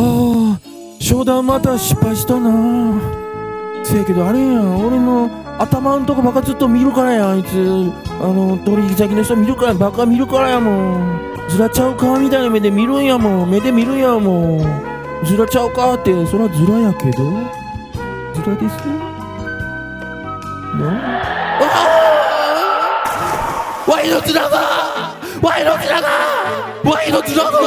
あ商談また失敗したな。せやけどあれやん。俺の頭んとこばかずっと見るからやん。あいつ。あの取引先の人見るからばか見るからやもん。ずらちゃうかみたいな目で見るんやもん。目で見るんやもん。ずらちゃうかって。そらずらやけど。ずらです。な？ワイのズラがワイのズラがワイのズラが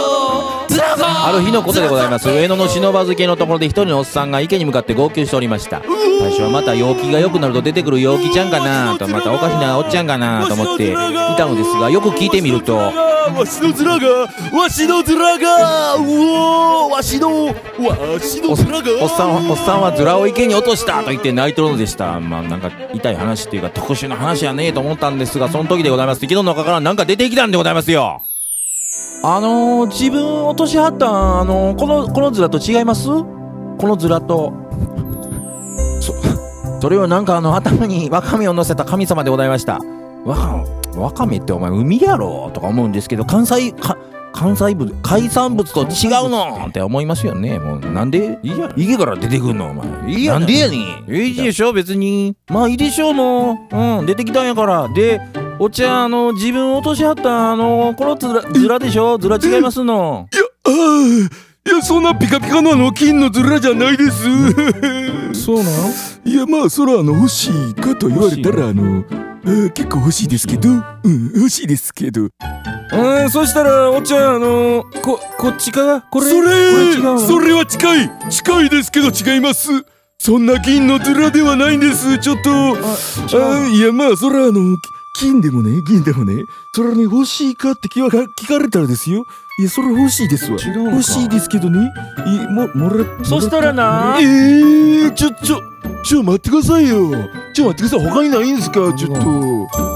ズラがある日のことでございます。上野の忍ば漬けのところで一人のおっさんが池に向かって号泣しておりました。最初はまた陽気が良くなると出てくる陽気ちゃんかなとまたおかしなおっちゃんかなと思っていたのですがよく聞いてみると。わしのズラがわしのズラがうおーわしのわしのおズラがおっさんはおっさんはズラを池に落としたと言って泣いてるのでした。まあなんか痛い話っていうか特殊な話やねえと思ったんですがその時でございます。池の中からなんか出てきたんでございますよあのー、自分落としはったあのー、このこのズラと違います？このズラと。そそれをなんかあの頭にワカメを乗せた神様でございました。わわかめってお前海やろとか思うんですけど関西か関西部海産物と違うの？って思いますよね。もうなんで？いいや。池から出てくんの？お前。いいや。なんでやねん。いいでしょ別に。まあいいでしょうもう。うん出てきたんやから。でお茶あの自分落としはったあのこのズラズラでしょ？ズラ違いますの。ああいやそんなピカピカのあの金のズラじゃないです。そうなん？いやまあそらあの欲しいかと言われたらあの結構欲しいですけど。うん欲しいですけど。うんそしたらお茶あのここっちかこれ？それこれ違うの？それは近い。近いですけど違います。そんな銀のズラではないんです。ちょっと。あいやまあそれはあの金でもね銀でもねそれはね欲しいかって聞か聞かれたらですよ。いやそれ欲しいですわ。欲しいですけどね。いももらそしたらな。えー、ちょちょちょ待ってくださいよ。ちょ待ってください。他にないんですか？ちょっと